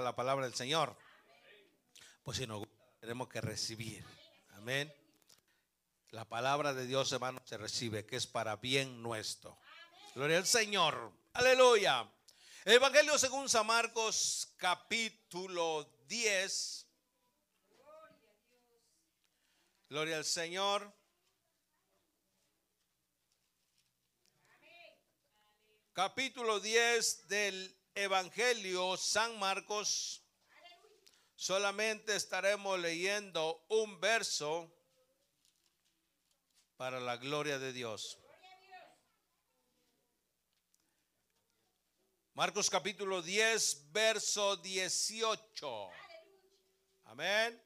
la palabra del Señor? Pues si nos gusta, tenemos que recibir. Amén. La palabra de Dios, hermano, se recibe, que es para bien nuestro. Gloria al Señor. Aleluya. Evangelio según San Marcos, capítulo 10. Gloria al Señor. Capítulo 10 del Evangelio San Marcos. Solamente estaremos leyendo un verso para la gloria de Dios. Marcos capítulo 10, verso 18. Amén.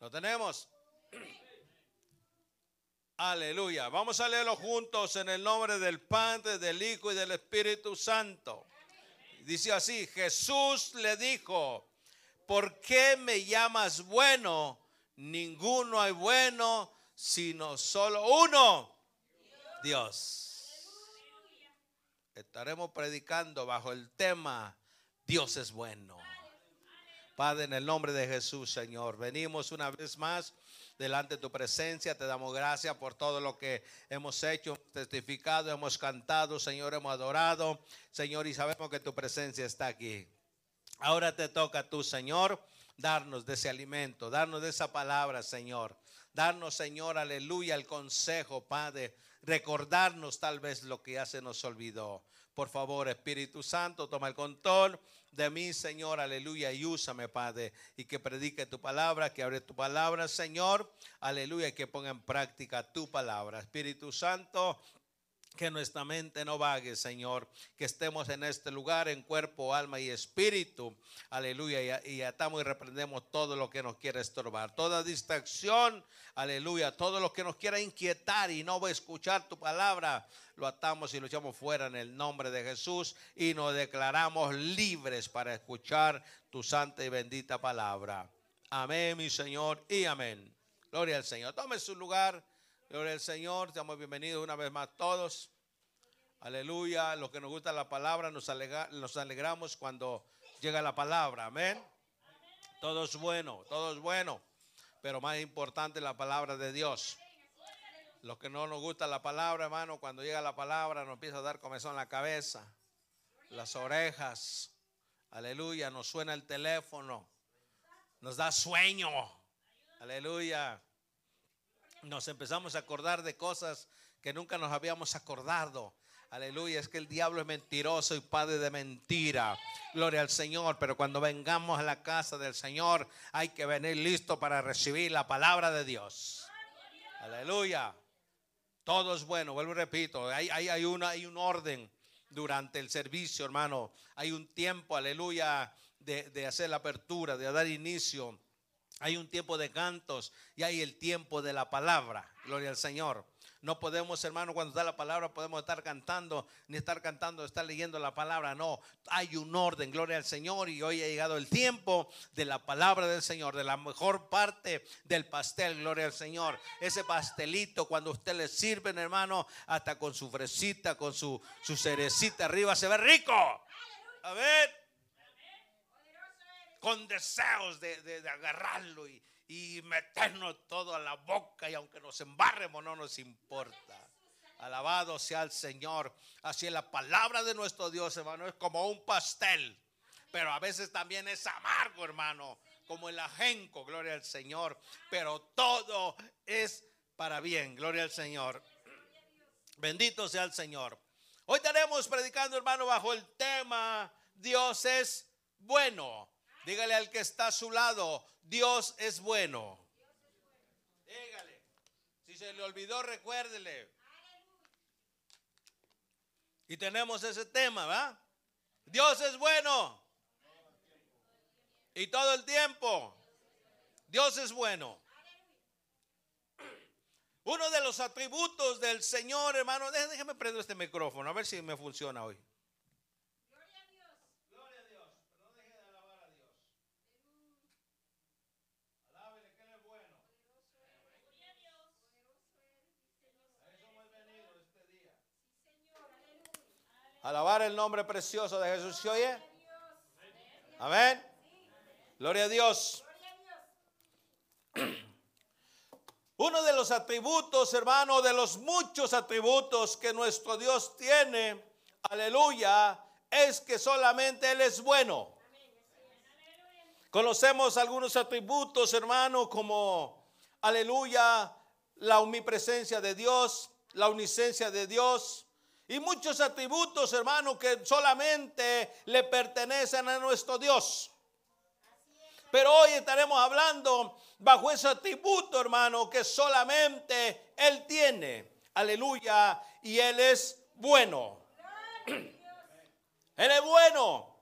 ¿Lo tenemos? Aleluya. Vamos a leerlo juntos en el nombre del Padre, del Hijo y del Espíritu Santo. Dice así, Jesús le dijo, ¿por qué me llamas bueno? Ninguno hay bueno, sino solo uno, Dios. Estaremos predicando bajo el tema, Dios es bueno. Padre, en el nombre de Jesús, Señor, venimos una vez más delante de tu presencia. Te damos gracias por todo lo que hemos hecho, testificado, hemos cantado, Señor, hemos adorado, Señor, y sabemos que tu presencia está aquí. Ahora te toca a tú, Señor, darnos de ese alimento, darnos de esa palabra, Señor. Darnos, Señor, aleluya, el consejo, Padre. Recordarnos tal vez lo que ya se nos olvidó. Por favor, Espíritu Santo, toma el control de mí, Señor, aleluya, y úsame, Padre, y que predique tu palabra, que abre tu palabra, Señor, aleluya, y que ponga en práctica tu palabra. Espíritu Santo, que nuestra mente no vague, Señor. Que estemos en este lugar en cuerpo, alma y espíritu. Aleluya. Y, atamos y reprendemos todo lo que nos quiera estorbar. Toda distracción. Aleluya. Todo lo que nos quiera inquietar y no va a escuchar tu palabra. Lo atamos y lo echamos fuera en el nombre de Jesús. Y nos declaramos libres para escuchar tu santa y bendita palabra. Amén, mi Señor. Y amén. Gloria al Señor. Tome su lugar. Gloria al Señor, estamos bienvenidos una vez más todos. Aleluya, los que nos gusta la palabra, nos, nos alegramos cuando llega la palabra. Amén. Todo es bueno, todo es bueno, pero más importante la palabra de Dios. Los que no nos gusta la palabra, hermano, cuando llega la palabra nos empieza a dar comezón en la cabeza, las orejas. Aleluya, nos suena el teléfono, nos da sueño. Aleluya nos empezamos a acordar de cosas que nunca nos habíamos acordado. Aleluya, es que el diablo es mentiroso y padre de mentira. Gloria al Señor, pero cuando vengamos a la casa del Señor hay que venir listo para recibir la palabra de Dios. Aleluya. Todo es bueno, vuelvo y repito, hay, una, un orden durante el servicio, hermano. Hay un tiempo, aleluya, de hacer la apertura, de dar inicio hay un tiempo de cantos y hay el tiempo de la palabra. Gloria al Señor. No podemos, hermano, cuando da la palabra, podemos estar cantando, ni estar cantando, estar leyendo la palabra. No, hay un orden, gloria al Señor. Y hoy ha llegado el tiempo de la palabra del Señor, de la mejor parte del pastel, gloria al Señor. Ese pastelito, cuando usted le sirve, hermano, hasta con su fresita, con su, su cerecita arriba, se ve rico. A ver con deseos de, agarrarlo y, y, meternos todo a la boca y aunque nos embarremos no nos importa. Alabado sea el Señor. Así es la palabra de nuestro Dios, hermano, es como un pastel, pero a veces también es amargo, hermano, como el ajenco, gloria al Señor, pero todo es para bien, gloria al Señor. Bendito sea el Señor. Hoy estaremos predicando, hermano, bajo el tema Dios es bueno. Dígale al que está a su lado, Dios es bueno. Dígale. Si se le olvidó, recuérdele. Y tenemos ese tema, ¿va? Dios es bueno. Y todo el tiempo. Dios es bueno. Uno de los atributos del Señor, hermano, déjeme prender este micrófono, a ver si me funciona hoy. Alabar el nombre precioso de Jesús. ¿Se oye? Amén. Gloria a Dios. Uno de los atributos, hermano, de los muchos atributos que nuestro Dios tiene, aleluya, es que solamente Él es bueno. Conocemos algunos atributos, hermano, como, aleluya, la omnipresencia de Dios, la omnisciencia de Dios, y muchos atributos, hermano, que solamente le pertenecen a nuestro Dios. Pero hoy estaremos hablando bajo ese atributo, hermano, que solamente Él tiene. Aleluya. Y Él es bueno. Él es bueno.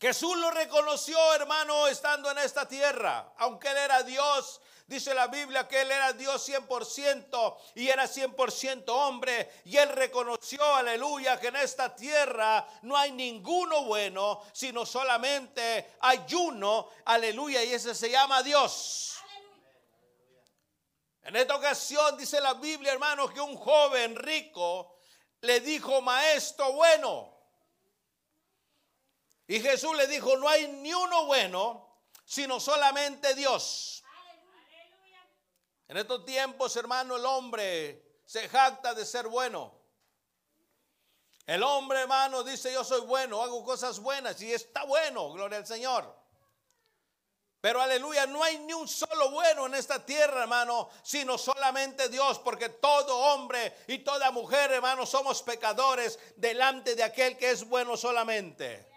Jesús lo reconoció, hermano, estando en esta tierra. Aunque Él era Dios, Dice la Biblia que él era Dios 100% y era 100% hombre. Y él reconoció, aleluya, que en esta tierra no hay ninguno bueno, sino solamente hay uno, aleluya, y ese se llama Dios. En esta ocasión dice la Biblia, hermano, que un joven rico le dijo, maestro bueno. Y Jesús le dijo, no hay ni uno bueno, sino solamente Dios. En estos tiempos, hermano, el hombre se jacta de ser bueno. El hombre, hermano, dice, yo soy bueno, hago cosas buenas y está bueno, gloria al Señor. Pero aleluya, no hay ni un solo bueno en esta tierra, hermano, sino solamente Dios, porque todo hombre y toda mujer, hermano, somos pecadores delante de aquel que es bueno solamente.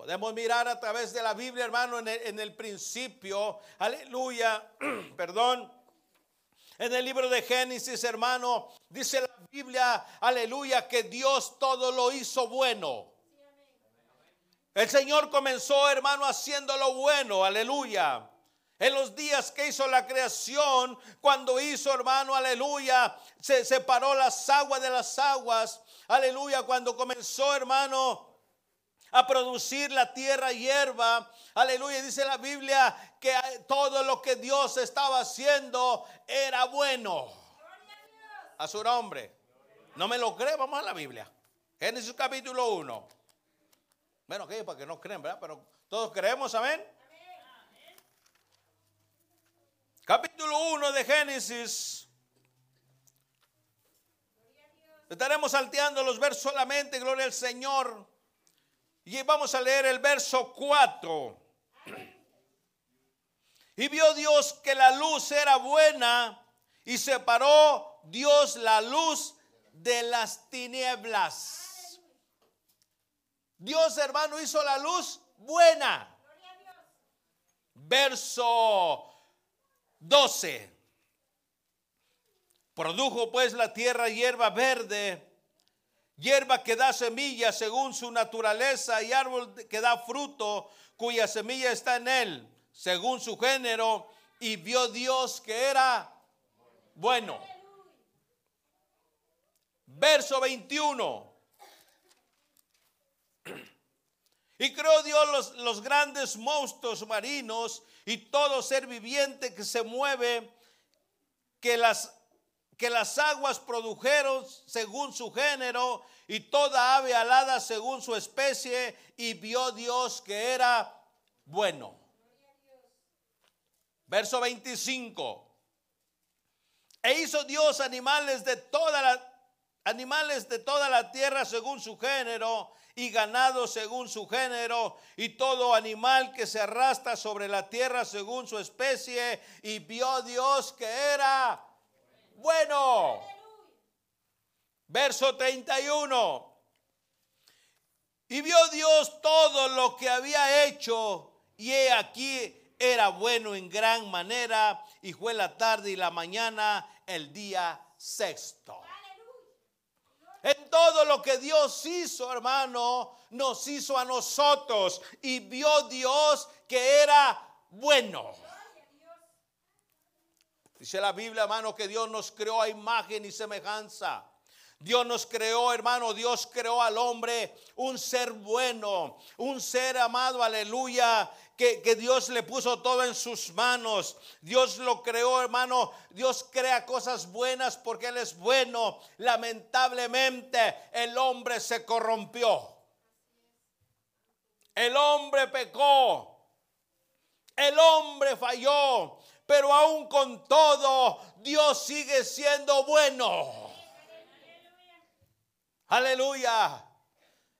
Podemos mirar a través de la Biblia, hermano, en el, principio, aleluya, perdón. En el libro de Génesis, hermano, dice la Biblia, aleluya, que Dios todo lo hizo bueno. El Señor comenzó, hermano, haciéndolo bueno, aleluya. En los días que hizo la creación, cuando hizo, hermano, aleluya, se separó las aguas de las aguas, aleluya, cuando comenzó, hermano, a producir la tierra hierba. Aleluya, dice la Biblia que todo lo que Dios estaba haciendo era bueno. A su nombre. No me lo cree, vamos a la Biblia. Génesis capítulo 1. Bueno, que para que no creen, ¿verdad? Pero todos creemos, amén. Capítulo 1 de Génesis. Estaremos salteando los versos solamente, gloria al Señor. Y vamos a leer el verso 4. Y vio Dios que la luz era buena y separó Dios la luz de las tinieblas. Dios hermano hizo la luz buena. Verso 12. Produjo pues la tierra hierba verde hierba que da semilla según su naturaleza y árbol que da fruto cuya semilla está en él según su género y vio Dios que era bueno. Verso 21. Y creó Dios los, los, grandes monstruos marinos y todo ser viviente que se mueve, que las que las aguas produjeron según su género y toda ave alada según su especie y vio Dios que era bueno. Verso 25. E hizo Dios animales de toda la animales de toda la tierra según su género y ganado según su género y todo animal que se arrastra sobre la tierra según su especie y vio Dios que era bueno. Verso 31. Y vio Dios todo lo que había hecho y he aquí era bueno en gran manera y fue la tarde y la mañana el día sexto. En todo lo que Dios hizo, hermano, nos hizo a nosotros y vio Dios que era bueno. Dice la Biblia, hermano, que Dios nos creó a imagen y semejanza. Dios nos creó, hermano, Dios creó al hombre un ser bueno, un ser amado, aleluya, que, que, Dios le puso todo en sus manos. Dios lo creó, hermano. Dios crea cosas buenas porque Él es bueno. Lamentablemente el hombre se corrompió. El hombre pecó. El hombre falló. Pero aún con todo, Dios sigue siendo bueno. Aleluya.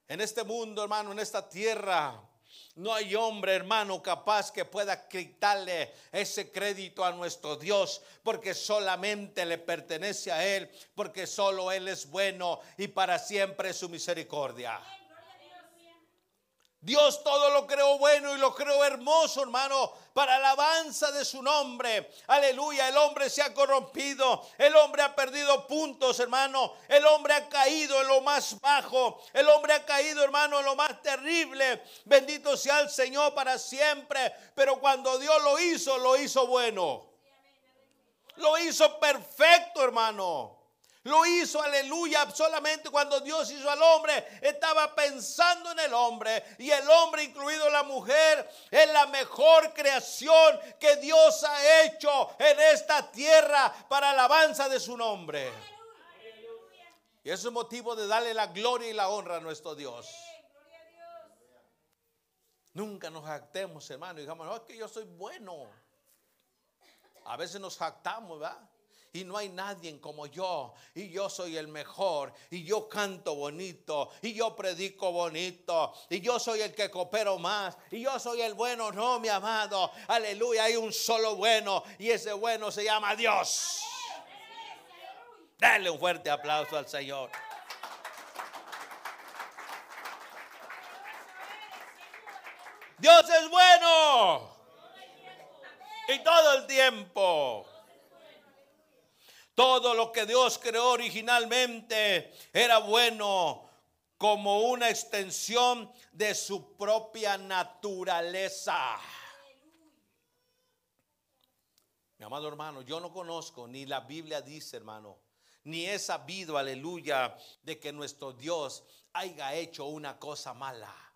En este mundo, hermano, en esta tierra, no hay hombre, hermano, capaz que pueda quitarle ese crédito a nuestro Dios, porque solamente le pertenece a Él, porque solo Él es bueno y para siempre su misericordia. Dios todo lo creó bueno y lo creó hermoso, hermano, para alabanza de su nombre. Aleluya, el hombre se ha corrompido, el hombre ha perdido puntos, hermano. El hombre ha caído en lo más bajo, el hombre ha caído, hermano, en lo más terrible. Bendito sea el Señor para siempre. Pero cuando Dios lo hizo, lo hizo bueno. Lo hizo perfecto, hermano. Lo hizo, aleluya, solamente cuando Dios hizo al hombre, estaba pensando en el hombre. Y el hombre, incluido la mujer, es la mejor creación que Dios ha hecho en esta tierra para alabanza de su nombre. Y eso es motivo de darle la gloria y la honra a nuestro Dios. Nunca nos jactemos, hermano, digamos, no, es que yo soy bueno. A veces nos jactamos, ¿verdad? Y no hay nadie como yo y yo soy el mejor y yo canto bonito y yo predico bonito y yo soy el que coopero más y yo soy el bueno, no mi amado, aleluya, hay un solo bueno y ese bueno se llama Dios. Dale un fuerte aplauso al Señor. Dios es bueno. Y todo el tiempo. Todo lo que Dios creó originalmente era bueno como una extensión de su propia naturaleza. Mi amado hermano, yo no conozco, ni la Biblia dice, hermano, ni he sabido, aleluya, de que nuestro Dios haya hecho una cosa mala.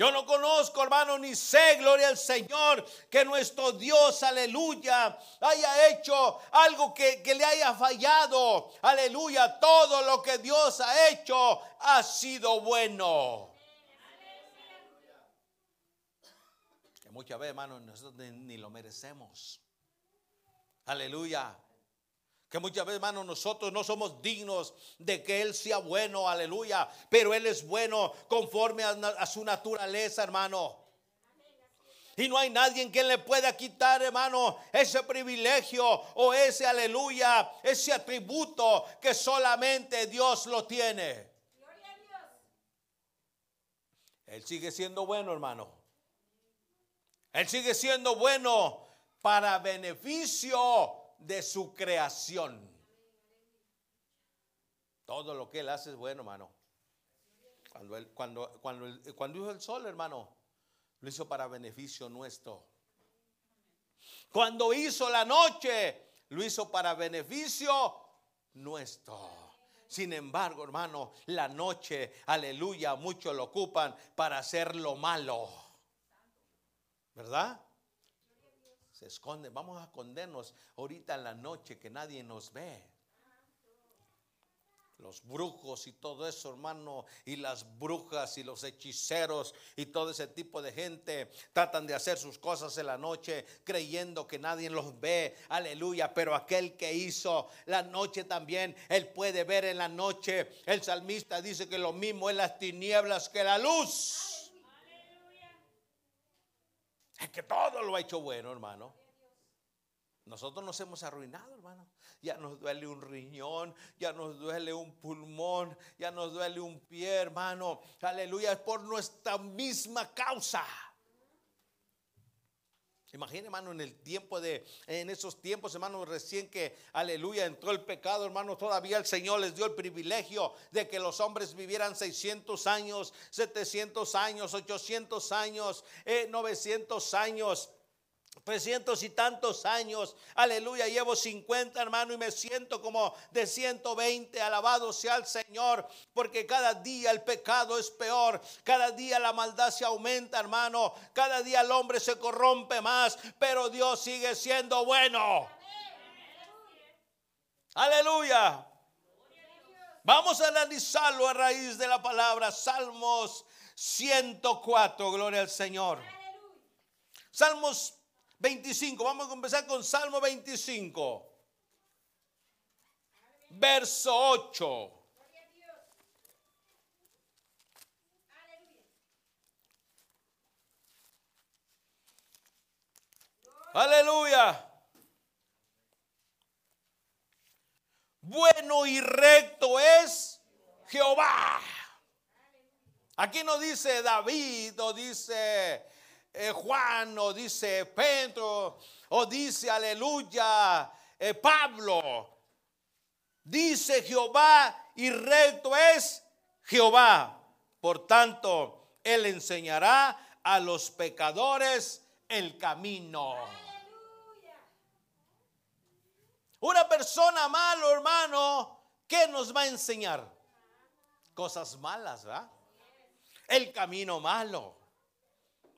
Yo no conozco, hermano, ni sé, gloria al Señor, que nuestro Dios, aleluya, haya hecho algo que, le haya fallado. Aleluya, todo lo que Dios ha hecho ha sido bueno. Que muchas veces, hermano, nosotros ni lo merecemos. Aleluya. Que muchas veces, hermano, nosotros no somos dignos de que Él sea bueno, aleluya. Pero Él es bueno conforme a, su naturaleza, hermano. Y no hay nadie en quien le pueda quitar, hermano, ese privilegio o ese aleluya, ese atributo que solamente Dios lo tiene. Él sigue siendo bueno, hermano. Él sigue siendo bueno para beneficio de su creación. Todo lo que Él hace es bueno, hermano. Cuando, él, cuando, cuando, cuando hizo el sol, hermano, lo hizo para beneficio nuestro. Cuando hizo la noche, lo hizo para beneficio nuestro. Sin embargo, hermano, la noche, aleluya, muchos lo ocupan para hacer lo malo. ¿Verdad? Se esconden. Vamos a escondernos ahorita en la noche que nadie nos ve. Los brujos y todo eso, hermano, y las brujas y los hechiceros y todo ese tipo de gente tratan de hacer sus cosas en la noche creyendo que nadie los ve. Aleluya, pero aquel que hizo la noche también, él puede ver en la noche. El salmista dice que lo mismo en las tinieblas que la luz. Es que todo lo ha hecho bueno, hermano. Nosotros nos hemos arruinado, hermano. Ya nos duele un riñón, ya nos duele un pulmón, ya nos duele un pie, hermano. Aleluya, es por nuestra misma causa. Imagina, hermano, en el tiempo de, en esos tiempos, hermano, recién que, aleluya, entró el pecado, hermano, todavía el Señor les dio el privilegio de que los hombres vivieran 600 años, 700 años, 800 años, 900 eh, años. 300 y tantos años, aleluya, llevo 50 hermano y me siento como de 120, alabado sea el Señor, porque cada día el pecado es peor, cada día la maldad se aumenta hermano, cada día el hombre se corrompe más, pero Dios sigue siendo bueno. Aleluya. Vamos a analizarlo a raíz de la palabra Salmos 104, gloria al Señor. Salmos 25, vamos a empezar con Salmo 25, verso 8. Aleluya. Bueno y recto es Jehová. Aquí no dice David o dice eh, Juan o dice Pedro o dice aleluya eh, Pablo. Dice Jehová y recto es Jehová. Por tanto, Él enseñará a los pecadores el camino. Una persona malo, hermano, ¿qué nos va a enseñar? Cosas malas, ¿verdad? El camino malo.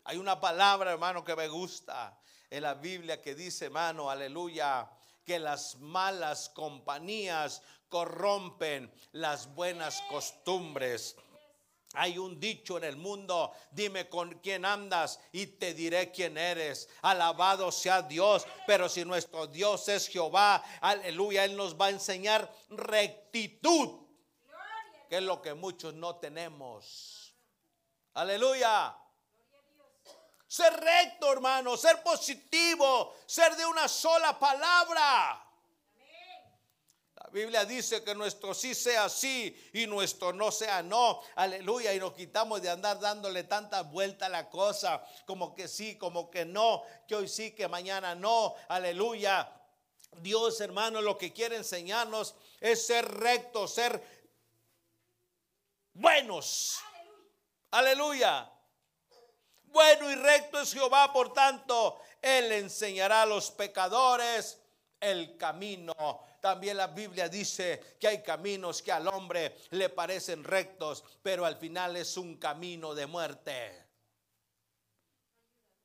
Hay una palabra, hermano, que me gusta en la Biblia que dice, hermano, aleluya, que las malas compañías corrompen las buenas costumbres. Hay un dicho en el mundo, dime con quién andas y te diré quién eres. Alabado sea Dios, pero si nuestro Dios es Jehová, aleluya, Él nos va a enseñar rectitud, que es lo que muchos no tenemos. Aleluya. Ser recto, hermano, ser positivo, ser de una sola palabra. Biblia dice que nuestro sí sea sí y nuestro no sea no. Aleluya. Y nos quitamos de andar dándole tanta vuelta a la cosa, como que sí, como que no, que hoy sí, que mañana no. Aleluya. Dios, hermano, lo que quiere enseñarnos es ser rectos, ser buenos. Aleluya. Bueno y recto es Jehová, por tanto, Él enseñará a los pecadores el camino también la Biblia dice que hay caminos que al hombre le parecen rectos, pero al final es un camino de muerte.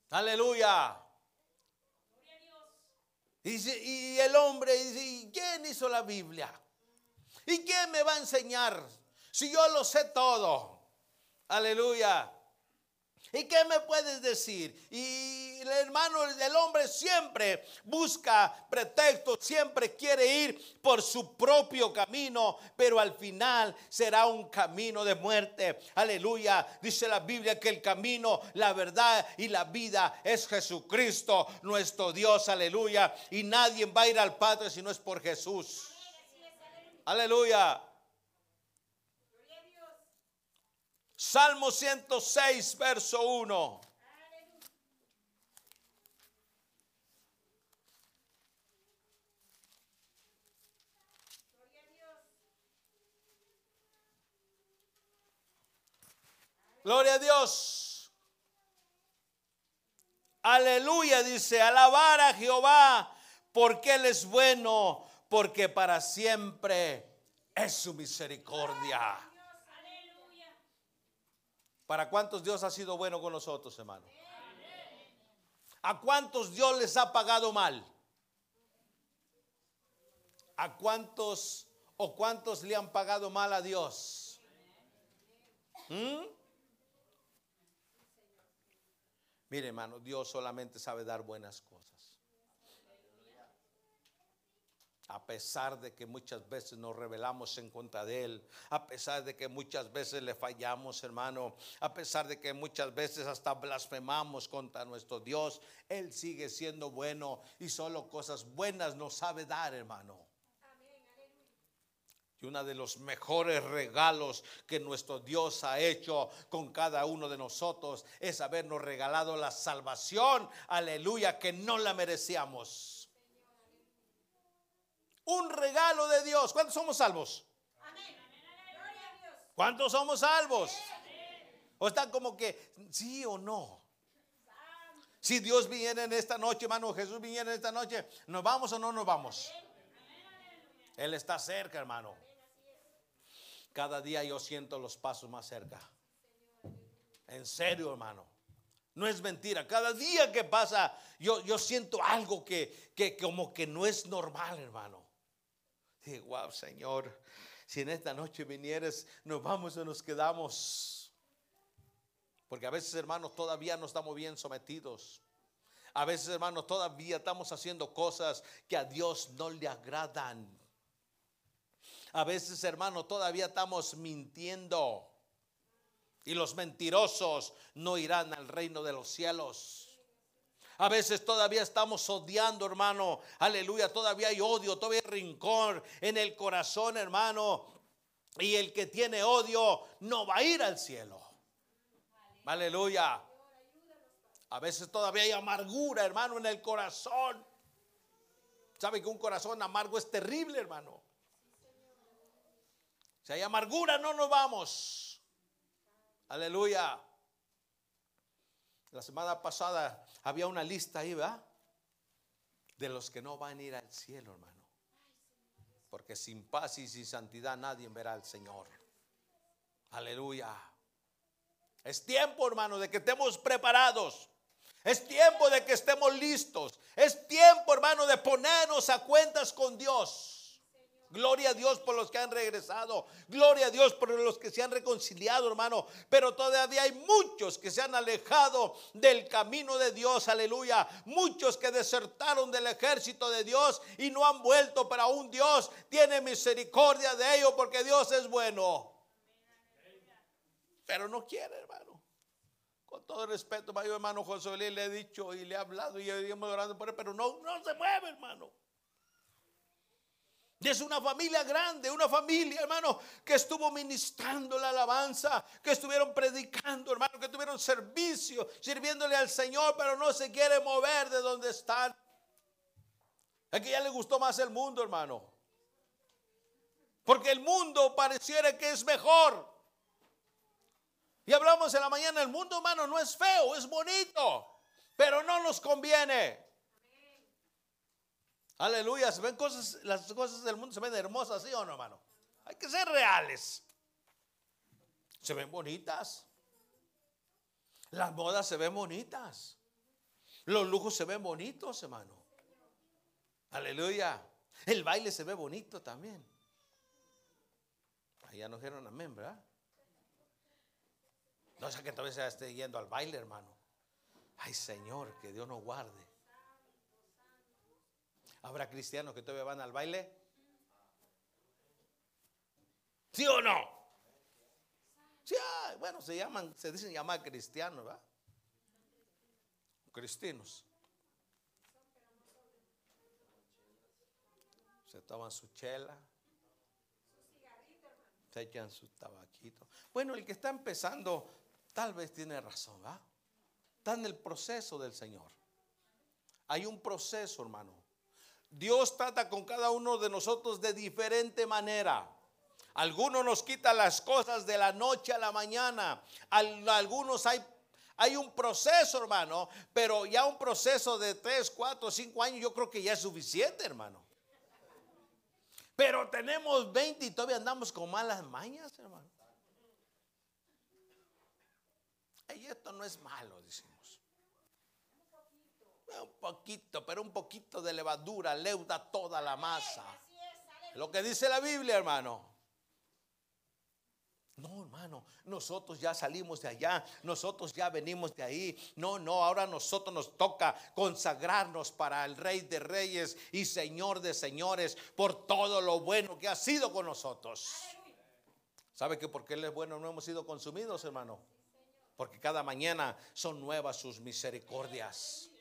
Aleluya. Y, el hombre dice, ¿quién hizo la Biblia? ¿Y quién me va a enseñar? Si yo lo sé todo. Aleluya. ¿Y qué me puedes decir? Y el hermano del hombre siempre busca pretextos, siempre quiere ir por su propio camino, pero al final será un camino de muerte. Aleluya. Dice la Biblia que el camino, la verdad y la vida es Jesucristo, nuestro Dios. Aleluya. Y nadie va a ir al Padre si no es por Jesús. Aleluya. Salmo 106, verso 1. Gloria a Dios. Aleluya, dice, alabar a Jehová, porque Él es bueno, porque para siempre es su misericordia. ¿Para cuántos Dios ha sido bueno con nosotros, hermano? ¿A cuántos Dios les ha pagado mal? ¿A cuántos o cuántos le han pagado mal a Dios? ¿Mm? Mire, hermano, Dios solamente sabe dar buenas cosas. A pesar de que muchas veces nos rebelamos en contra de Él, a pesar de que muchas veces le fallamos, hermano, a pesar de que muchas veces hasta blasfemamos contra nuestro Dios, Él sigue siendo bueno y solo cosas buenas nos sabe dar, hermano. Y uno de los mejores regalos que nuestro Dios ha hecho con cada uno de nosotros es habernos regalado la salvación, aleluya, que no la merecíamos un regalo de Dios. ¿Cuántos somos salvos? ¿Cuántos somos salvos? O están como que sí o no. Si Dios viene en esta noche, hermano, Jesús viene en esta noche, ¿nos vamos o no nos vamos? Él está cerca, hermano. Cada día yo siento los pasos más cerca. En serio, hermano. No es mentira. Cada día que pasa, yo, yo siento algo que, que como que no es normal, hermano wow, Señor, si en esta noche vinieres, nos vamos o nos quedamos. Porque a veces, hermanos, todavía no estamos bien sometidos. A veces, hermanos, todavía estamos haciendo cosas que a Dios no le agradan. A veces, hermanos, todavía estamos mintiendo. Y los mentirosos no irán al reino de los cielos. A veces todavía estamos odiando, hermano. Aleluya. Todavía hay odio, todavía hay rincón en el corazón, hermano. Y el que tiene odio no va a ir al cielo. Aleluya. A veces todavía hay amargura, hermano, en el corazón. ¿Sabe que un corazón amargo es terrible, hermano? Si hay amargura, no nos vamos. Aleluya. La semana pasada había una lista ahí, ¿verdad? De los que no van a ir al cielo, hermano. Porque sin paz y sin santidad nadie verá al Señor. Aleluya. Es tiempo, hermano, de que estemos preparados. Es tiempo de que estemos listos. Es tiempo, hermano, de ponernos a cuentas con Dios. Gloria a Dios por los que han regresado. Gloria a Dios por los que se han reconciliado, hermano. Pero todavía hay muchos que se han alejado del camino de Dios. Aleluya. Muchos que desertaron del ejército de Dios y no han vuelto. Pero aún Dios tiene misericordia de ellos porque Dios es bueno. Pero no quiere, hermano. Con todo respeto, mi hermano José le he dicho y le he hablado y hemos orando por él, pero no, no se mueve, hermano. Es una familia grande, una familia, hermano, que estuvo ministrando la alabanza, que estuvieron predicando, hermano, que tuvieron servicio, sirviéndole al Señor, pero no se quiere mover de donde están. Aquí ya le gustó más el mundo, hermano. Porque el mundo pareciera que es mejor. Y hablamos en la mañana, el mundo, hermano, no es feo, es bonito, pero no nos conviene. Aleluya, se ven cosas, las cosas del mundo se ven hermosas, ¿sí o no, hermano? Hay que ser reales. Se ven bonitas. Las bodas se ven bonitas. Los lujos se ven bonitos, hermano. Aleluya. El baile se ve bonito también. Allá nos dijeron amén, ¿verdad? No sé que todavía se esté yendo al baile, hermano. Ay, Señor, que Dios nos guarde. ¿Habrá cristianos que todavía van al baile? ¿Sí o no? Sí, bueno, se llaman, se dicen llamar cristianos, ¿verdad? Cristinos. Se toman su chela. Se echan su tabaquito. Bueno, el que está empezando, tal vez tiene razón, ¿verdad? Está en el proceso del Señor. Hay un proceso, hermano. Dios trata con cada uno de nosotros de diferente manera. Algunos nos quitan las cosas de la noche a la mañana. Algunos hay, hay un proceso, hermano, pero ya un proceso de 3, 4, 5 años yo creo que ya es suficiente, hermano. Pero tenemos 20 y todavía andamos con malas mañas, hermano. Y esto no es malo, decimos. Un poquito, pero un poquito de levadura leuda toda la masa. Lo que dice la Biblia, hermano. No, hermano, nosotros ya salimos de allá, nosotros ya venimos de ahí. No, no, ahora nosotros nos toca consagrarnos para el Rey de Reyes y Señor de Señores por todo lo bueno que ha sido con nosotros. ¿Sabe que porque Él es bueno no hemos sido consumidos, hermano? Porque cada mañana son nuevas sus misericordias.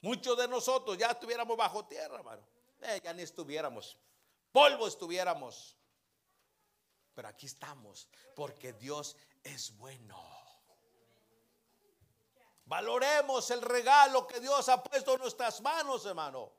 Muchos de nosotros ya estuviéramos bajo tierra, hermano. Eh, ya ni estuviéramos. Polvo estuviéramos. Pero aquí estamos porque Dios es bueno. Valoremos el regalo que Dios ha puesto en nuestras manos, hermano.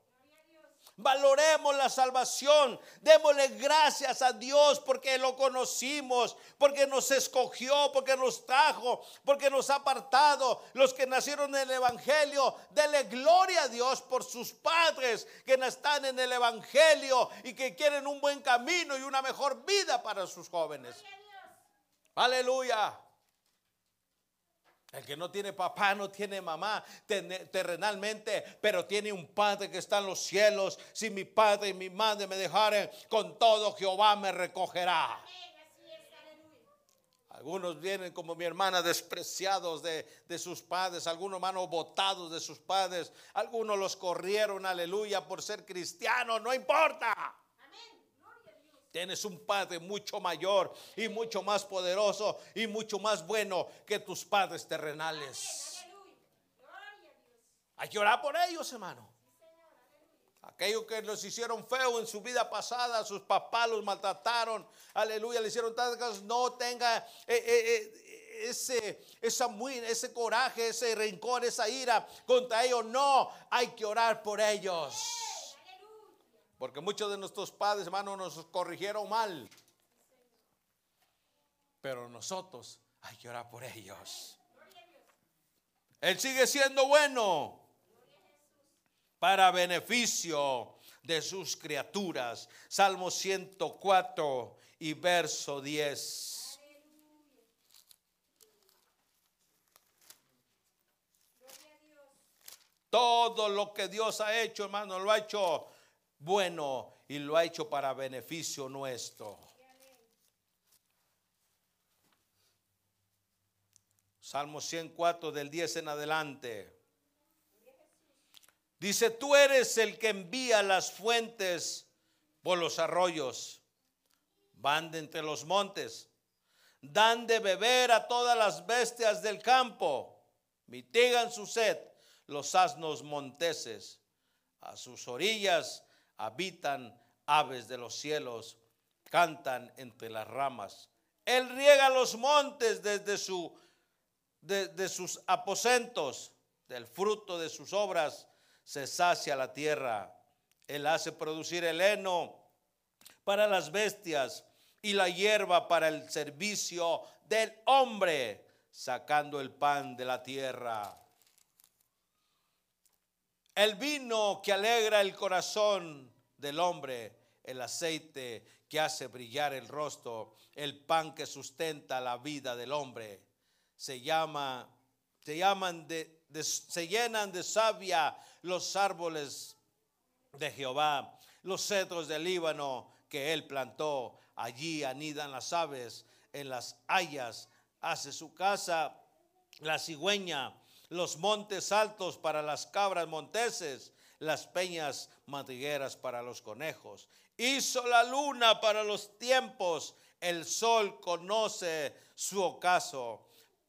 Valoremos la salvación. Démosle gracias a Dios porque lo conocimos, porque nos escogió, porque nos trajo, porque nos ha apartado. Los que nacieron en el Evangelio, dele gloria a Dios por sus padres que están en el Evangelio y que quieren un buen camino y una mejor vida para sus jóvenes. Aleluya. El que no tiene papá no tiene mamá terrenalmente, pero tiene un padre que está en los cielos. Si mi padre y mi madre me dejaren, con todo Jehová me recogerá. Algunos vienen como mi hermana despreciados de, de, sus padres, algunos hermanos botados de sus padres, algunos los corrieron, aleluya, por ser cristianos, no importa. Tienes un Padre mucho mayor y mucho más poderoso y mucho más bueno que tus padres terrenales. Hay que orar por ellos, hermano. Aquellos que los hicieron feo en su vida pasada, sus papás los maltrataron, aleluya, le hicieron tantas cosas, no tenga eh, eh, eh, ese, esa ese coraje, ese rencor, esa ira contra ellos. No, hay que orar por ellos. Porque muchos de nuestros padres, hermanos, nos corrigieron mal. Pero nosotros hay que orar por ellos. Él sigue siendo bueno para beneficio de sus criaturas. Salmo 104 y verso 10. Todo lo que Dios ha hecho, hermano, lo ha hecho bueno y lo ha hecho para beneficio nuestro. Salmo 104 del 10 en adelante. Dice, tú eres el que envía las fuentes por los arroyos, van de entre los montes, dan de beber a todas las bestias del campo, mitigan su sed los asnos monteses, a sus orillas habitan aves de los cielos, cantan entre las ramas. Él riega los montes desde su, de, sus aposentos, del fruto de sus obras se sacia la tierra. Él hace producir el heno para las bestias y la hierba para el servicio del hombre, sacando el pan de la tierra. El vino que alegra el corazón del hombre, el aceite que hace brillar el rostro, el pan que sustenta la vida del hombre. Se llama, se llaman de, se llenan de savia los árboles de Jehová, los cedros del Líbano que él plantó. Allí anidan las aves, en las hayas hace su casa la cigüeña los montes altos para las cabras monteses, las peñas madrigueras para los conejos. Hizo la luna para los tiempos, el sol conoce su ocaso.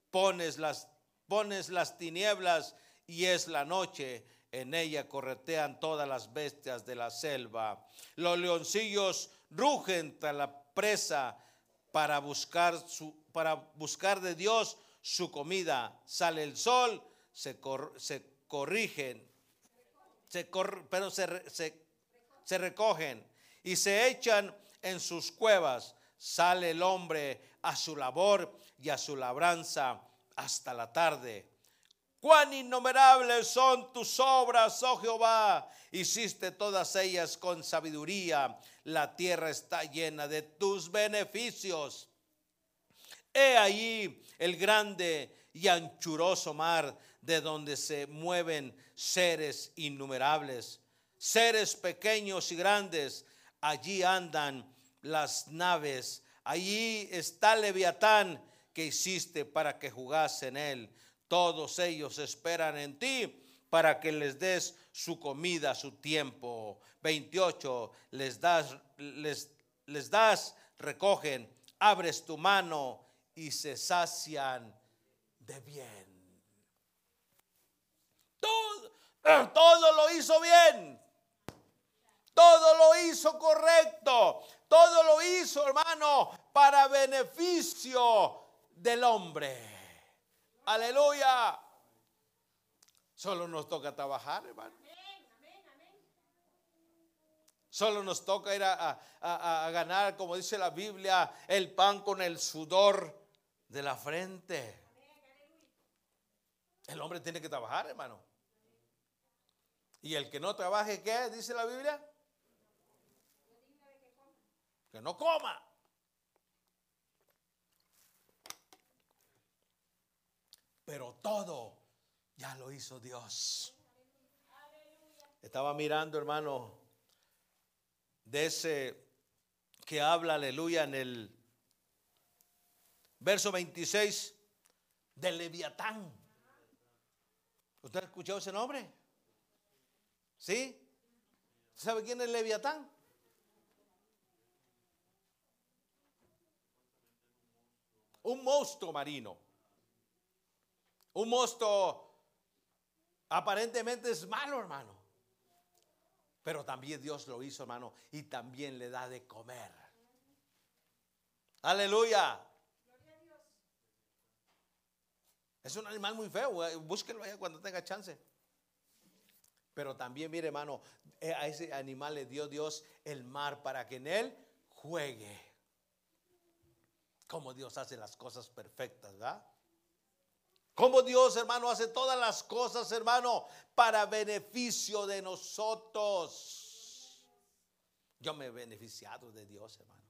Pones las, pones las tinieblas y es la noche. En ella corretean todas las bestias de la selva. Los leoncillos rugen tras la presa para buscar, su, para buscar de Dios su comida. Sale el sol se, corrigen, se pero se, se recogen y se echan en sus cuevas. Sale el hombre a su labor y a su labranza hasta la tarde. Cuán innumerables son tus obras, oh Jehová. Hiciste todas ellas con sabiduría. La tierra está llena de tus beneficios. He allí el grande y anchuroso mar de donde se mueven seres innumerables, seres pequeños y grandes. Allí andan las naves, allí está Leviatán que hiciste para que jugase en él. Todos ellos esperan en ti para que les des su comida, su tiempo. 28, les das, les, les das, recogen, abres tu mano y se sacian de bien. Todo, lo hizo bien. Todo lo hizo correcto. Todo lo hizo, hermano, para beneficio del hombre. Aleluya. Solo nos toca trabajar, hermano. Solo nos toca ir a, a, ganar, como dice la Biblia, el pan con el sudor de la frente. El hombre tiene que trabajar, hermano. Y el que no trabaje, ¿qué dice la Biblia? Que no coma. pero todo ya lo hizo Dios. Estaba mirando, hermano, de ese que habla, aleluya, en el verso 26 de Leviatán. ¿Usted ha escuchado ese nombre? ¿Sí? ¿Sabe quién es Leviatán? Un monstruo marino. Un monstruo aparentemente es malo, hermano. Pero también Dios lo hizo, hermano, y también le da de comer. Aleluya. Es un animal muy feo, eh, búsquelo allá cuando tenga chance. Pero también, mire, hermano, eh, a ese animal le dio Dios el mar para que en él juegue. Como Dios hace las cosas perfectas, ¿verdad? Como Dios, hermano, hace todas las cosas, hermano, para beneficio de nosotros. Yo me he beneficiado de Dios, hermano.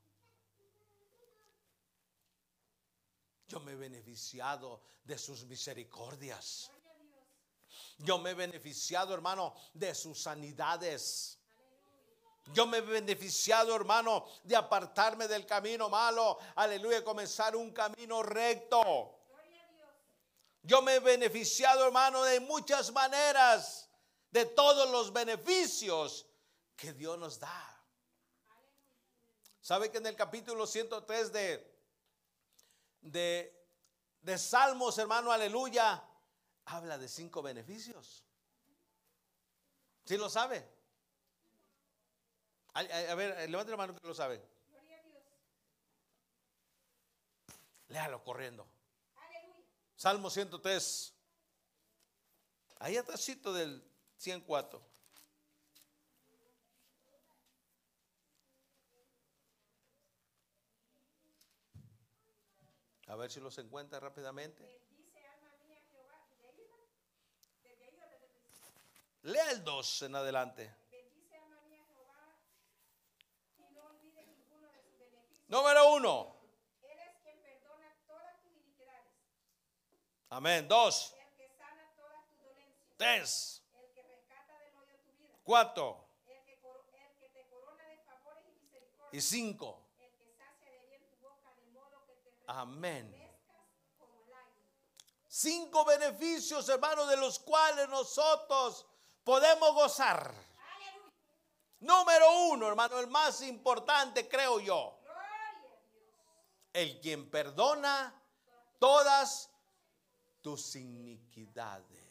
Yo me he beneficiado de sus misericordias. Yo me he beneficiado, hermano, de sus sanidades. Yo me he beneficiado, hermano, de apartarme del camino malo. Aleluya, comenzar un camino recto. Yo me he beneficiado, hermano, de muchas maneras, de todos los beneficios que Dios nos da. ¿Sabe que en el capítulo 103 de, de, de Salmos, hermano, aleluya, habla de cinco beneficios? ¿Sí lo sabe? A, ver, levante la mano que lo sabe. Léalo corriendo. Salmo 103. Ahí atrásito del 104. A ver si los encuentra rápidamente. Lea el 2 en adelante. Número uno. Amén. Dos. El que sana todas tus dolencias. Tres. El que rescata del hoyo tu vida. Cuatro. El que, el que te corona de favores y misericordia. Y cinco. El que sacia de bien tu boca de modo que te Amén. Como Cinco beneficios, hermanos, de los cuales nosotros podemos gozar. Número uno, hermano, el más importante, creo yo. El quien perdona todas tus iniquidades.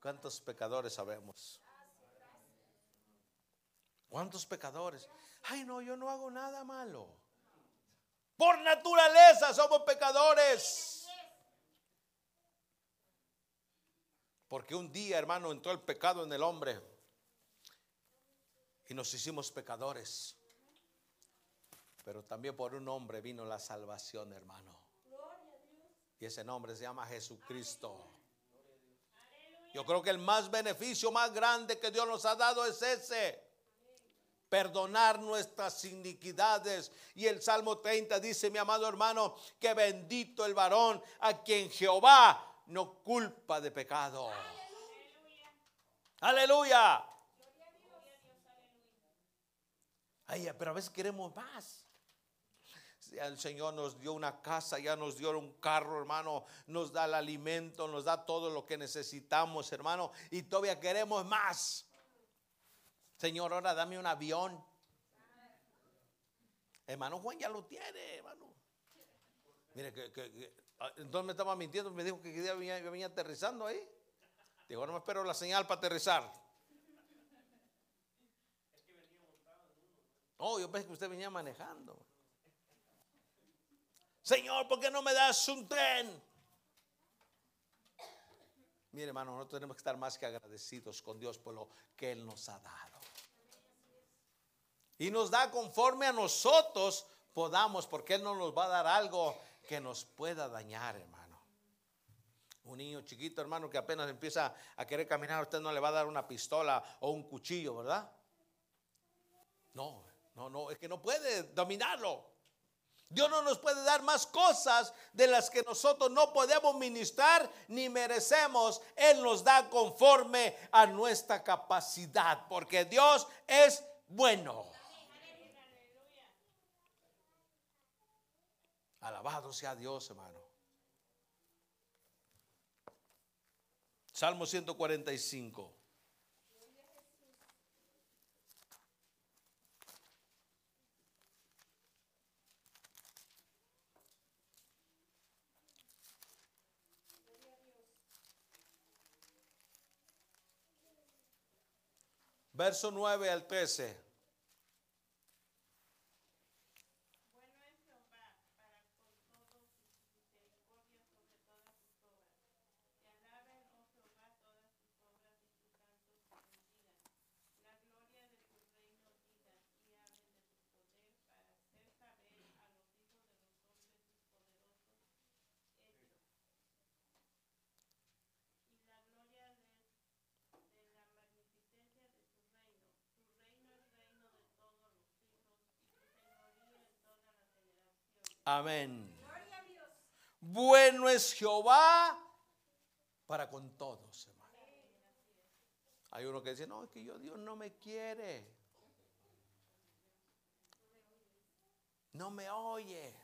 ¿Cuántos pecadores sabemos? ¿Cuántos pecadores? Ay, no, yo no hago nada malo. Por naturaleza somos pecadores. Porque un día, hermano, entró el pecado en el hombre y nos hicimos pecadores. Pero también por un hombre vino la salvación, hermano. Y ese nombre se llama Jesucristo. Yo creo que el más beneficio más grande que Dios nos ha dado es ese. Perdonar nuestras iniquidades. Y el Salmo 30 dice, mi amado hermano, que bendito el varón a quien Jehová no culpa de pecado. Aleluya. Ay, pero a veces queremos más el Señor nos dio una casa, ya nos dio un carro, hermano, nos da el alimento, nos da todo lo que necesitamos, hermano, y todavía queremos más. Señor, ahora dame un avión. Hermano Juan ya lo tiene, hermano. Mire, que, ah, entonces me estaba mintiendo, me dijo que día venía, venía aterrizando ahí. Dijo, no me espero la señal para aterrizar. Oh, yo pensé que usted venía manejando. Señor, ¿por qué no me das un tren? Mire, hermano, nosotros tenemos que estar más que agradecidos con Dios por lo que Él nos ha dado. Y nos da conforme a nosotros podamos, porque Él no nos va a dar algo que nos pueda dañar, hermano. Un niño chiquito, hermano, que apenas empieza a querer caminar, usted no le va a dar una pistola o un cuchillo, ¿verdad? No, no, no, es que no puede dominarlo. Dios no nos puede dar más cosas de las que nosotros no podemos ministrar ni merecemos. Él nos da conforme a nuestra capacidad, porque Dios es bueno. Alabado sea Dios, hermano. Salmo 145. Verso 9 al 13. Amén. Bueno es Jehová para con todos, hermano. Hay uno que dice, no, es que yo Dios no me quiere. No me oye.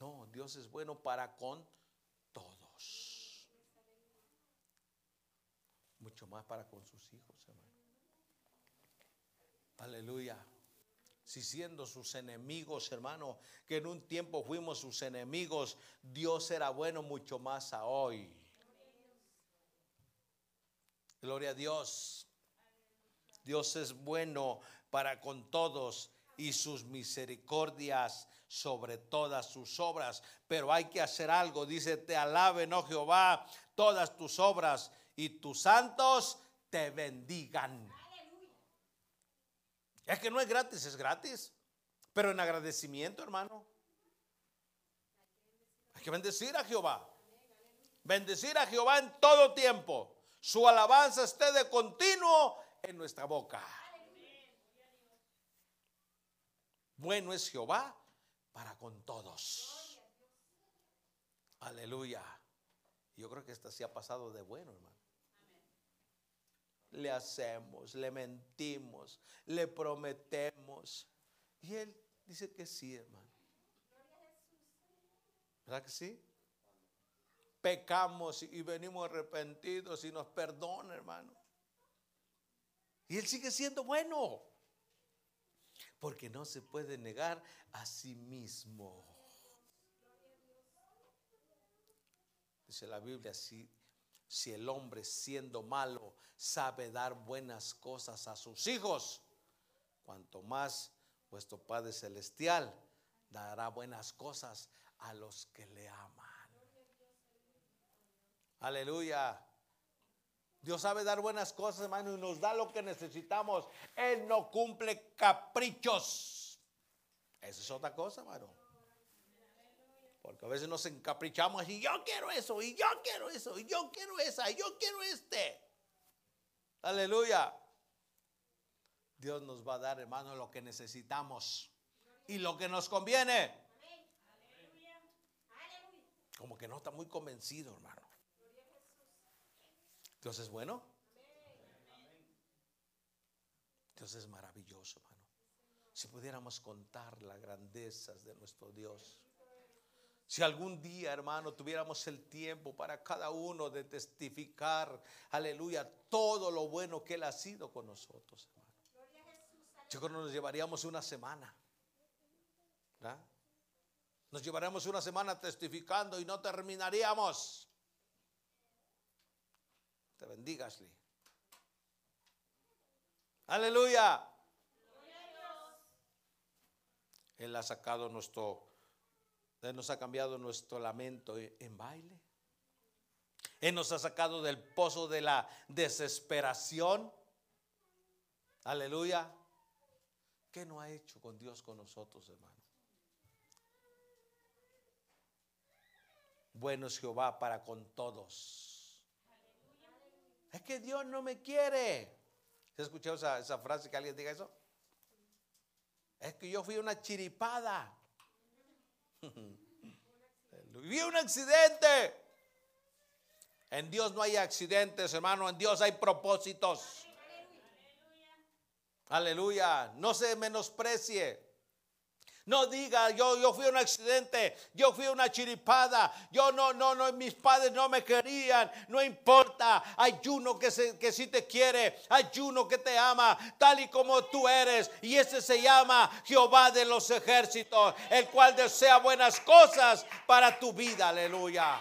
No, Dios es bueno para con todos. Mucho más para con sus hijos, hermano. Aleluya si siendo sus enemigos, hermano, que en un tiempo fuimos sus enemigos, Dios era bueno mucho más a hoy. Gloria a Dios. Dios es bueno para con todos y sus misericordias sobre todas sus obras. Pero hay que hacer algo. Dice, te alaben, oh Jehová, todas tus obras y tus santos te bendigan. Es que no es gratis, es gratis. Pero en agradecimiento, hermano. Hay que bendecir a Jehová. Bendecir a Jehová en todo tiempo. Su alabanza esté de continuo en nuestra boca. Bueno es Jehová para con todos. Aleluya. Yo creo que esta sí ha pasado de bueno, hermano le hacemos, le mentimos, le prometemos. Y Él dice que sí, hermano. ¿Verdad que sí? Pecamos y venimos arrepentidos y nos perdona, hermano. Y Él sigue siendo bueno. Porque no se puede negar a sí mismo. Dice la Biblia así si el hombre siendo malo sabe dar buenas cosas a sus hijos, cuanto más vuestro Padre Celestial dará buenas cosas a los que le aman. Aleluya. Dios sabe dar buenas cosas, hermano, y nos da lo que necesitamos. Él no cumple caprichos. Esa es otra cosa, hermano. Porque a veces nos encaprichamos y yo quiero eso, y yo quiero eso, y yo quiero esa, y yo quiero este. Aleluya. Dios nos va a dar, hermano, lo que necesitamos y lo que nos conviene. Como que no está muy convencido, hermano. Dios es bueno. Dios es maravilloso, hermano. Si pudiéramos contar las grandezas de nuestro Dios. Si algún día, hermano, tuviéramos el tiempo para cada uno de testificar, aleluya, todo lo bueno que Él ha sido con nosotros, hermano. Yo creo que nos llevaríamos una semana. Nos llevaríamos una semana testificando y no terminaríamos. Te bendiga, Ashley. Aleluya. Él ha sacado nuestro él nos ha cambiado nuestro lamento en baile. Él nos ha sacado del pozo de la desesperación. Aleluya. ¿Qué no ha hecho con Dios con nosotros, hermano? Bueno es Jehová para con todos. Es que Dios no me quiere. ¿Se ha escuchado esa, esa frase que alguien diga eso? Es que yo fui una chiripada. Vi un accidente. En Dios no hay accidentes, hermano. En Dios hay propósitos. Aleluya. No se menosprecie. No diga, yo, yo fui un accidente, yo fui una chiripada, yo no, no, no, mis padres no me querían, no importa. Hay uno que, se, que sí te quiere, hay uno que te ama, tal y como tú eres. Y ese se llama Jehová de los ejércitos, el cual desea buenas cosas para tu vida. Aleluya.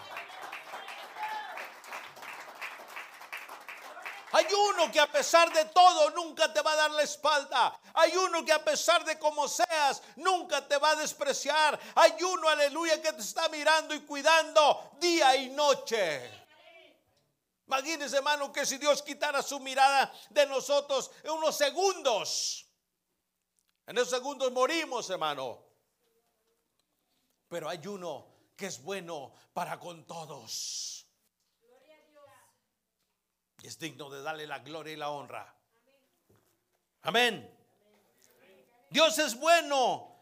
Hay uno que a pesar de todo nunca te va a dar la espalda. Hay uno que a pesar de como seas nunca te va a despreciar. Hay uno, aleluya, que te está mirando y cuidando día y noche. Imagínense, hermano, que si Dios quitara su mirada de nosotros en unos segundos, en esos segundos morimos, hermano. Pero hay uno que es bueno para con todos es digno de darle la gloria y la honra. Amén. Dios es bueno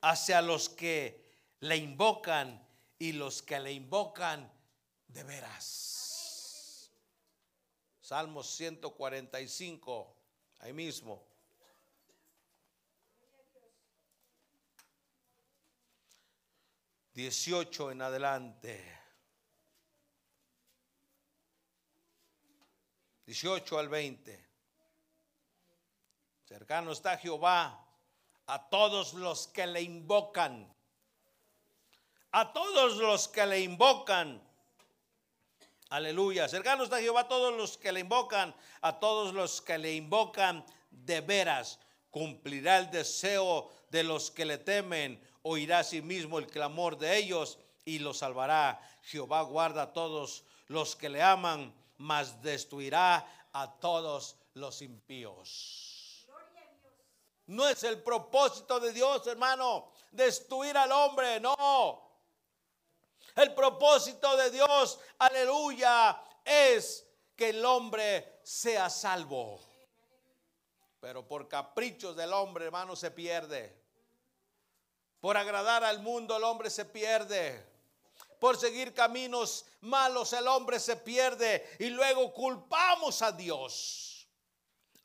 hacia los que le invocan y los que le invocan de veras. Salmos 145, ahí mismo. Dieciocho en adelante. 18 al 20. Cercano está Jehová a todos los que le invocan. A todos los que le invocan. Aleluya. Cercano está Jehová a todos los que le invocan. A todos los que le invocan de veras. Cumplirá el deseo de los que le temen. Oirá a sí mismo el clamor de ellos y los salvará. Jehová guarda a todos los que le aman mas destruirá a todos los impíos. No es el propósito de Dios, hermano, destruir al hombre, no. El propósito de Dios, aleluya, es que el hombre sea salvo. Pero por caprichos del hombre, hermano, se pierde. Por agradar al mundo, el hombre se pierde por seguir caminos malos el hombre se pierde y luego culpamos a Dios.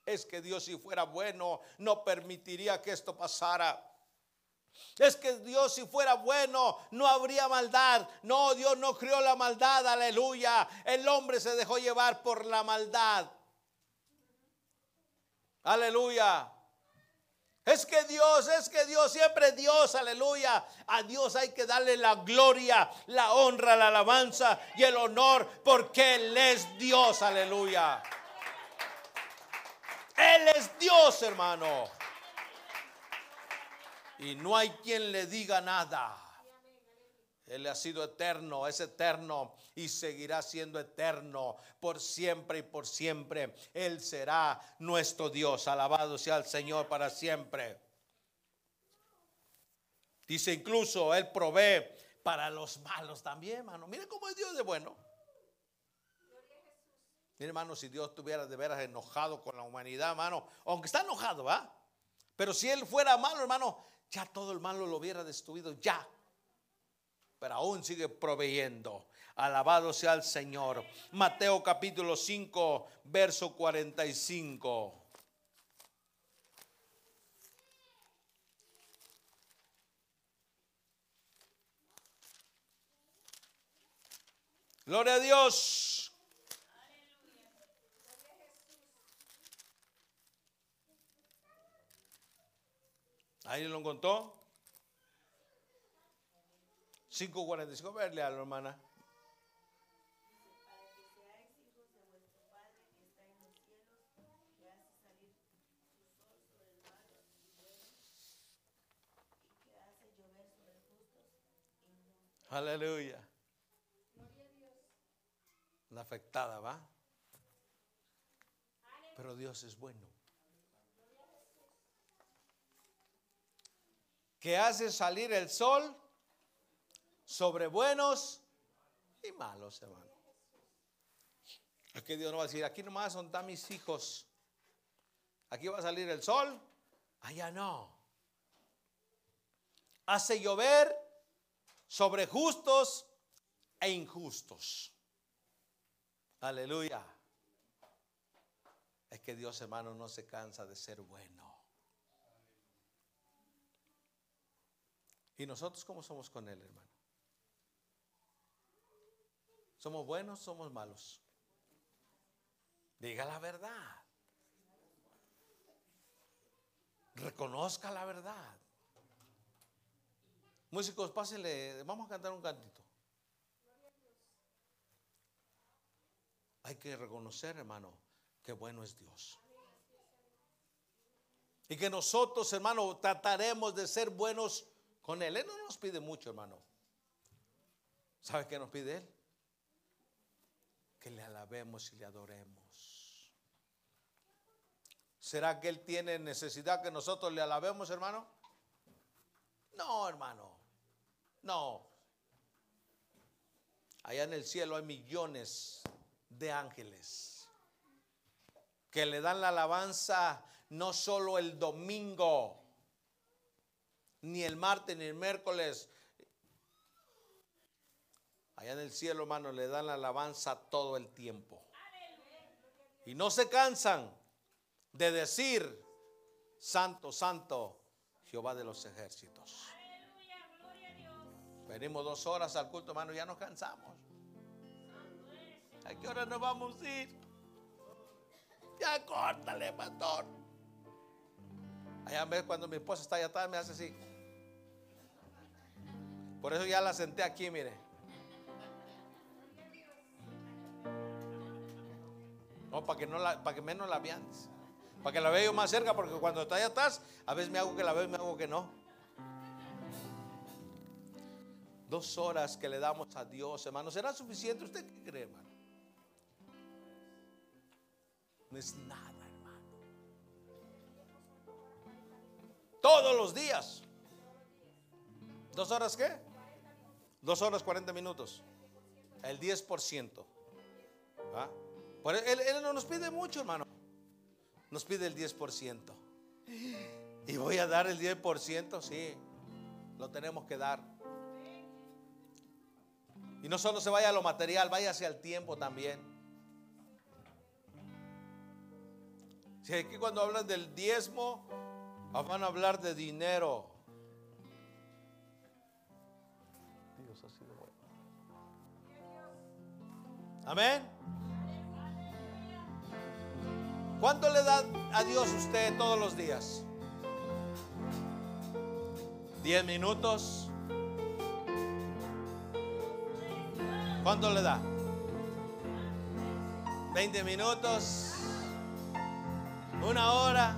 Es que Dios si fuera bueno no permitiría que esto pasara. Es que Dios si fuera bueno no habría maldad. No, Dios no creó la maldad, aleluya. El hombre se dejó llevar por la maldad. Aleluya. Es que Dios, es que Dios, siempre Dios, aleluya. A Dios hay que darle la gloria, la honra, la alabanza y el honor porque Él es Dios, aleluya. Él es Dios, hermano. Y no hay quien le diga nada. Él ha sido eterno, es eterno y seguirá siendo eterno por siempre y por siempre. Él será nuestro Dios. Alabado sea el Señor para siempre. Dice incluso, Él provee para los malos también, hermano. Mire cómo es Dios de bueno. Mire, hermano, si Dios estuviera de veras enojado con la humanidad, hermano, aunque está enojado, ¿va? Pero si Él fuera malo, hermano, ya todo el malo lo hubiera destruido, ya pero aún sigue proveyendo. Alabado sea el Señor. Mateo capítulo 5, verso 45. Gloria a Dios. Ahí lo encontró. 5.45, verle a la hermana. Aleluya. La afectada va. Pero Dios es bueno. Que hace salir el sol sobre buenos y malos, hermano. Aquí Dios no va a decir, aquí nomás son mis hijos. Aquí va a salir el sol, allá no. hace llover sobre justos e injustos. Aleluya. Es que Dios, hermano, no se cansa de ser bueno. ¿Y nosotros cómo somos con Él, hermano? ¿Somos buenos? ¿Somos malos? Diga la verdad. Reconozca la verdad. Músicos, pásenle, vamos a cantar un cantito. Hay que reconocer, hermano, que bueno es Dios. Y que nosotros, hermano, trataremos de ser buenos con Él. Él no nos pide mucho, hermano. ¿Sabe qué nos pide Él? Que le alabemos y le adoremos. ¿Será que Él tiene necesidad que nosotros le alabemos, hermano? No, hermano. No. Allá en el cielo hay millones de ángeles que le dan la alabanza no solo el domingo, ni el martes, ni el miércoles. Allá en el cielo, hermano, le dan la alabanza todo el tiempo. Y no se cansan de decir, Santo, Santo, Jehová de los ejércitos. Venimos dos horas al culto, hermano, ya nos cansamos. ¿A qué hora nos vamos a ir? Ya córtale, pastor. Allá ves cuando mi esposa está allá atrás, me hace así. Por eso ya la senté aquí, mire. No, para que, no la, para que menos la vean. Para que la vea yo más cerca, porque cuando está allá atrás, a veces me hago que la veo y me hago que no. Dos horas que le damos a Dios, hermano. ¿Será suficiente? ¿Usted qué cree, hermano? No es nada, hermano. Todos los días. ¿Dos horas qué? Dos horas 40 minutos. El 10%. ¿Ah? Él, él no nos pide mucho, hermano. Nos pide el 10%. Y voy a dar el 10%, sí. Lo tenemos que dar. Y no solo se vaya a lo material, vaya hacia el tiempo también. Si aquí cuando hablan del diezmo, van a hablar de dinero. Dios ha sido bueno. Amén. ¿Cuánto le da a Dios usted todos los días? ¿Diez minutos? ¿Cuánto le da? ¿20 minutos? ¿Una hora?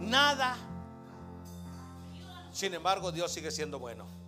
Nada. Sin embargo, Dios sigue siendo bueno.